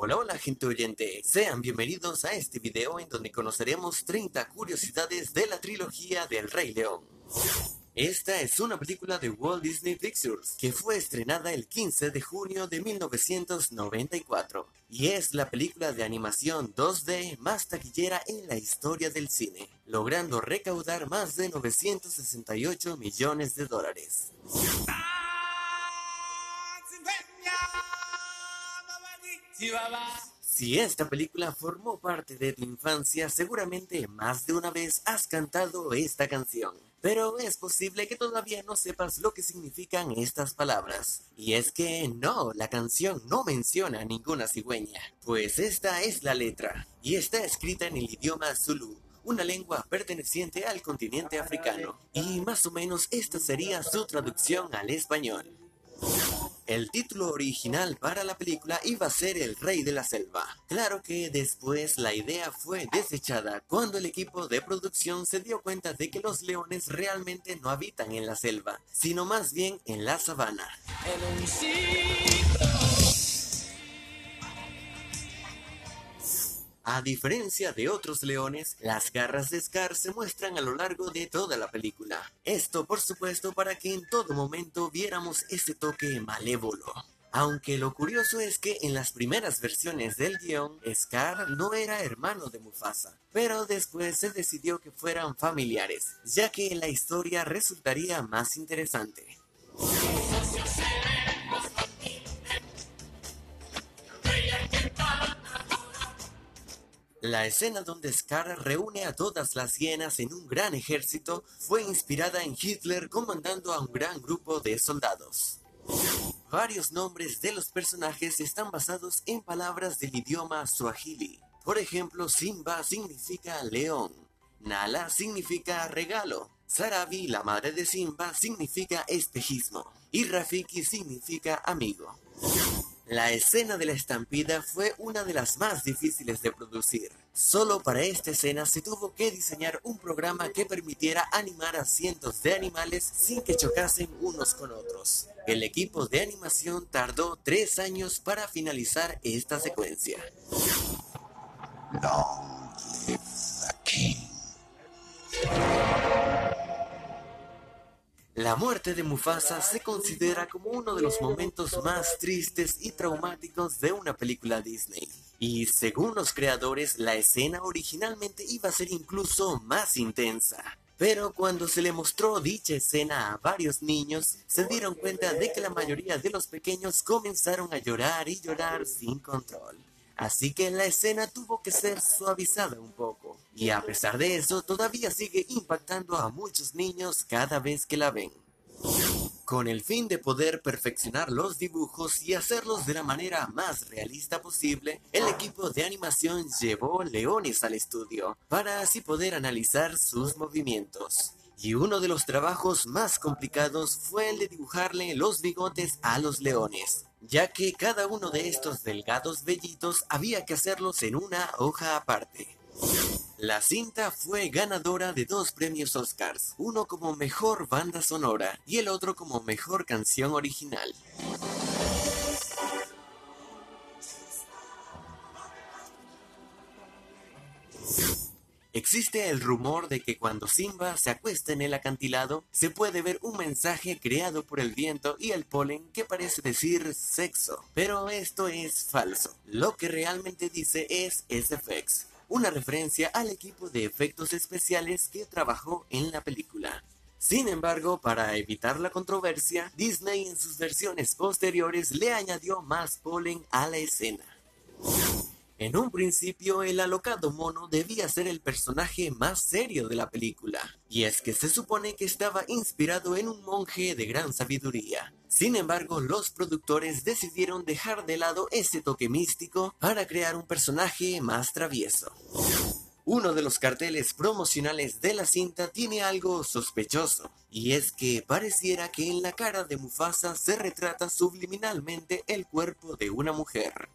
Hola, hola gente oyente, sean bienvenidos a este video en donde conoceremos 30 curiosidades de la trilogía del Rey León. Esta es una película de Walt Disney Pictures que fue estrenada el 15 de junio de 1994 y es la película de animación 2D más taquillera en la historia del cine, logrando recaudar más de 968 millones de dólares. Si esta película formó parte de tu infancia, seguramente más de una vez has cantado esta canción. Pero es posible que todavía no sepas lo que significan estas palabras. Y es que no, la canción no menciona ninguna cigüeña, pues esta es la letra, y está escrita en el idioma Zulu, una lengua perteneciente al continente africano, y más o menos esta sería su traducción al español. El título original para la película iba a ser El Rey de la Selva. Claro que después la idea fue desechada cuando el equipo de producción se dio cuenta de que los leones realmente no habitan en la selva, sino más bien en la sabana. A diferencia de otros leones, las garras de Scar se muestran a lo largo de toda la película. Esto por supuesto para que en todo momento viéramos ese toque malévolo. Aunque lo curioso es que en las primeras versiones del guion, Scar no era hermano de Mufasa, pero después se decidió que fueran familiares, ya que la historia resultaría más interesante. La escena donde Scar reúne a todas las hienas en un gran ejército fue inspirada en Hitler comandando a un gran grupo de soldados. Varios nombres de los personajes están basados en palabras del idioma swahili. Por ejemplo, Simba significa león, Nala significa regalo, Sarabi, la madre de Simba, significa espejismo y Rafiki significa amigo. La escena de la estampida fue una de las más difíciles de producir. Solo para esta escena se tuvo que diseñar un programa que permitiera animar a cientos de animales sin que chocasen unos con otros. El equipo de animación tardó tres años para finalizar esta secuencia. La muerte de Mufasa se considera como uno de los momentos más tristes y traumáticos de una película Disney. Y según los creadores, la escena originalmente iba a ser incluso más intensa. Pero cuando se le mostró dicha escena a varios niños, se dieron cuenta de que la mayoría de los pequeños comenzaron a llorar y llorar sin control. Así que la escena tuvo que ser suavizada un poco. Y a pesar de eso, todavía sigue impactando a muchos niños cada vez que la ven. Con el fin de poder perfeccionar los dibujos y hacerlos de la manera más realista posible, el equipo de animación llevó leones al estudio, para así poder analizar sus movimientos. Y uno de los trabajos más complicados fue el de dibujarle los bigotes a los leones, ya que cada uno de estos delgados vellitos había que hacerlos en una hoja aparte. La cinta fue ganadora de dos premios Oscars, uno como mejor banda sonora y el otro como mejor canción original. Existe el rumor de que cuando Simba se acuesta en el acantilado, se puede ver un mensaje creado por el viento y el polen que parece decir sexo, pero esto es falso. Lo que realmente dice es SFX, una referencia al equipo de efectos especiales que trabajó en la película. Sin embargo, para evitar la controversia, Disney en sus versiones posteriores le añadió más polen a la escena. En un principio, el alocado mono debía ser el personaje más serio de la película, y es que se supone que estaba inspirado en un monje de gran sabiduría. Sin embargo, los productores decidieron dejar de lado ese toque místico para crear un personaje más travieso. Uno de los carteles promocionales de la cinta tiene algo sospechoso, y es que pareciera que en la cara de Mufasa se retrata subliminalmente el cuerpo de una mujer.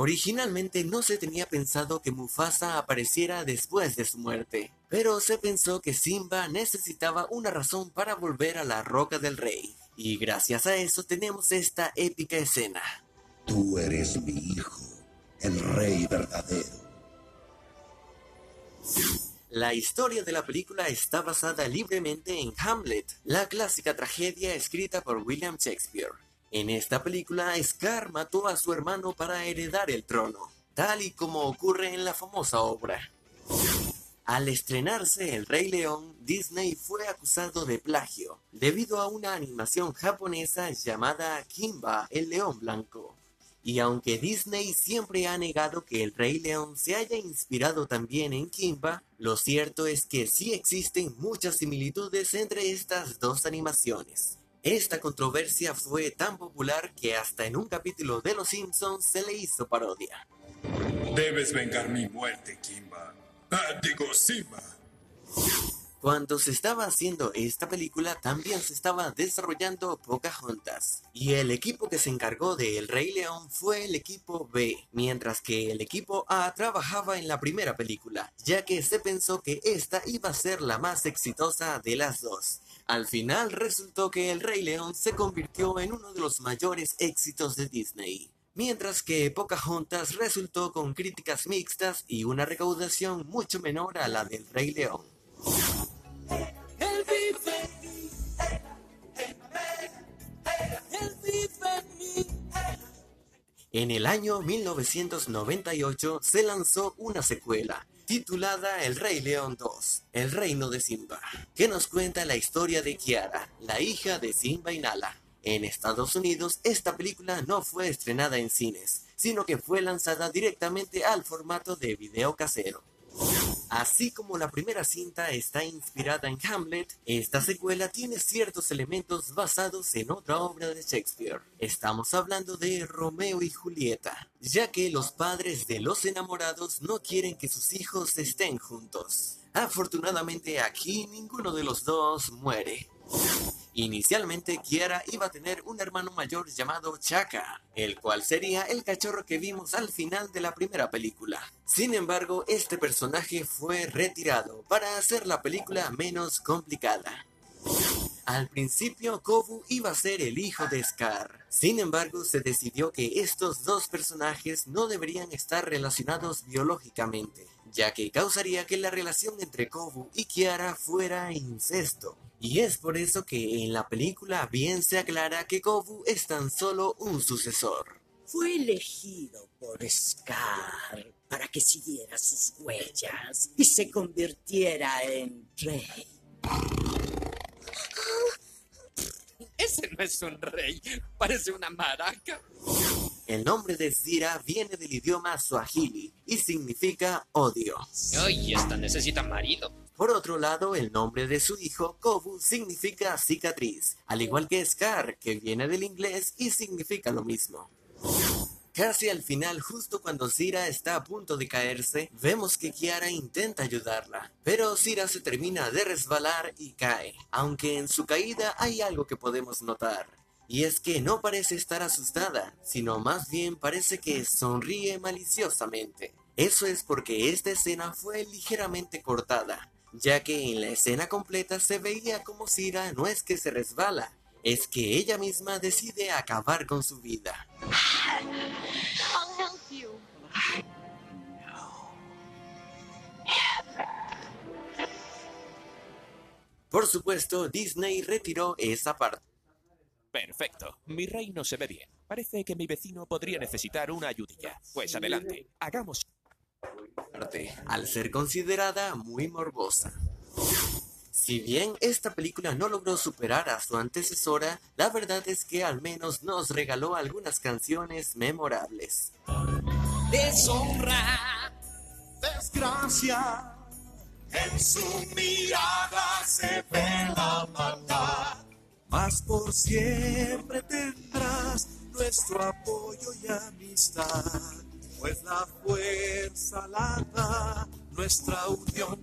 Originalmente no se tenía pensado que Mufasa apareciera después de su muerte, pero se pensó que Simba necesitaba una razón para volver a la Roca del Rey, y gracias a eso tenemos esta épica escena. Tú eres mi hijo el rey verdadero. La historia de la película está basada libremente en Hamlet, la clásica tragedia escrita por William Shakespeare. En esta película, Scar mató a su hermano para heredar el trono, tal y como ocurre en la famosa obra. Al estrenarse El Rey León, Disney fue acusado de plagio, debido a una animación japonesa llamada Kimba, el León Blanco. Y aunque Disney siempre ha negado que El Rey León se haya inspirado también en Kimba, lo cierto es que sí existen muchas similitudes entre estas dos animaciones. Esta controversia fue tan popular que hasta en un capítulo de Los Simpsons se le hizo parodia. Debes vengar mi muerte, Kimba. Ah, digo, Simba. Cuando se estaba haciendo esta película, también se estaba desarrollando Pocahontas. Y el equipo que se encargó de El Rey León fue el equipo B, mientras que el equipo A trabajaba en la primera película, ya que se pensó que esta iba a ser la más exitosa de las dos. Al final resultó que El Rey León se convirtió en uno de los mayores éxitos de Disney mientras que Pocahontas resultó con críticas mixtas y una recaudación mucho menor a la del Rey León. En el año 1998 se lanzó una secuela, titulada El Rey León 2, El Reino de Simba, que nos cuenta la historia de Kiara, la hija de Simba y Nala, en Estados Unidos, esta película no fue estrenada en cines, sino que fue lanzada directamente al formato de video casero. Así como la primera cinta está inspirada en Hamlet, esta secuela tiene ciertos elementos basados en otra obra de Shakespeare. Estamos hablando de Romeo y Julieta, ya que los padres de los enamorados no quieren que sus hijos estén juntos. Afortunadamente aquí ninguno de los dos muere. Inicialmente, Kiara iba a tener un hermano mayor llamado Chaka, el cual sería el cachorro que vimos al final de la primera película. Sin embargo, este personaje fue retirado para hacer la película menos complicada. Al principio, Kobu iba a ser el hijo de Scar. Sin embargo, se decidió que estos dos personajes no deberían estar relacionados biológicamente, ya que causaría que la relación entre Kobu y Kiara fuera incesto. Y es por eso que en la película bien se aclara que Kobu es tan solo un sucesor. Fue elegido por Scar para que siguiera sus huellas y se convirtiera en rey. Ese no es un rey, parece una maraca. El nombre de Zira viene del idioma swahili y significa odio. Ay, esta necesita marido. Por otro lado, el nombre de su hijo, Kobu, significa cicatriz, al igual que Scar, que viene del inglés y significa lo mismo. Casi al final, justo cuando Zira está a punto de caerse, vemos que Kiara intenta ayudarla, pero Zira se termina de resbalar y cae, aunque en su caída hay algo que podemos notar. Y es que no parece estar asustada, sino más bien parece que sonríe maliciosamente. Eso es porque esta escena fue ligeramente cortada, ya que en la escena completa se veía como Cira no es que se resbala, es que ella misma decide acabar con su vida. Por supuesto, Disney retiró esa parte. Perfecto. Mi reino se ve bien. Parece que mi vecino podría necesitar una ayudilla. Pues adelante, hagamos al ser considerada muy morbosa. Si bien esta película no logró superar a su antecesora, la verdad es que al menos nos regaló algunas canciones memorables. Deshonra, Desgracia, en su mirada se ve la. Mas por siempre tendrás nuestro apoyo y amistad pues la fuerza la da nuestra unión.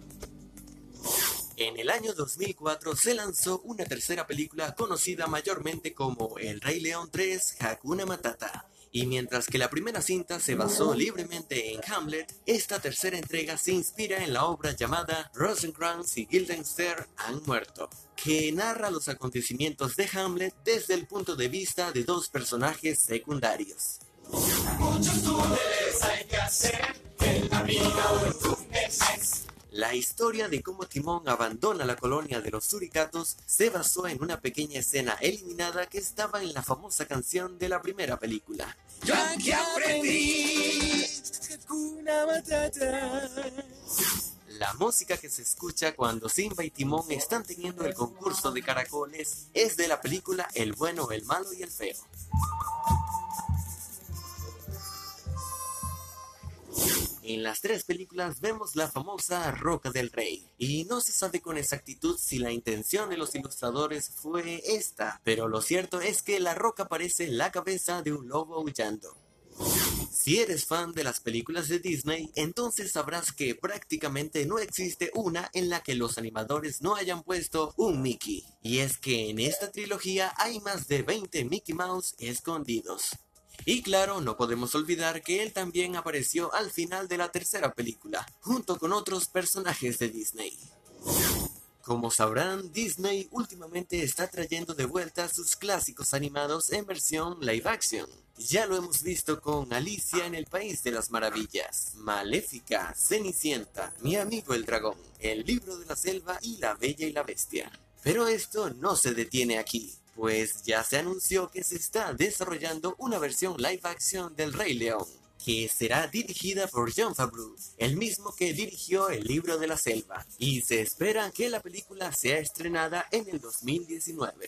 En el año 2004 se lanzó una tercera película conocida mayormente como El Rey León 3 Hakuna Matata. Y mientras que la primera cinta se basó libremente en Hamlet, esta tercera entrega se inspira en la obra llamada Rosencrantz y Guildenstern han muerto, que narra los acontecimientos de Hamlet desde el punto de vista de dos personajes secundarios. Muchos túneles hay que hacer la vida tu. La historia de cómo Timón abandona la colonia de los suricatos se basó en una pequeña escena eliminada que estaba en la famosa canción de la primera película. Yo aquí aprendí. La música que se escucha cuando Simba y Timón están teniendo el concurso de caracoles es de la película El bueno, el malo y el feo. En las tres películas vemos la famosa Roca del Rey, y no se sabe con exactitud si la intención de los ilustradores fue esta, pero lo cierto es que la roca parece la cabeza de un lobo aullando. Si eres fan de las películas de Disney, entonces sabrás que prácticamente no existe una en la que los animadores no hayan puesto un Mickey. Y es que en esta trilogía hay más de 20 Mickey Mouse escondidos. Y claro, no podemos olvidar que él también apareció al final de la tercera película, junto con otros personajes de Disney. Como sabrán, Disney últimamente está trayendo de vuelta sus clásicos animados en versión live action. Ya lo hemos visto con Alicia en el País de las Maravillas, Maléfica, Cenicienta, Mi amigo el dragón, El libro de la selva y La Bella y la Bestia. Pero esto no se detiene aquí, pues ya se anunció que se está desarrollando una versión live action del Rey León, que será dirigida por John Favreau, el mismo que dirigió El libro de la selva, y se espera que la película sea estrenada en el 2019.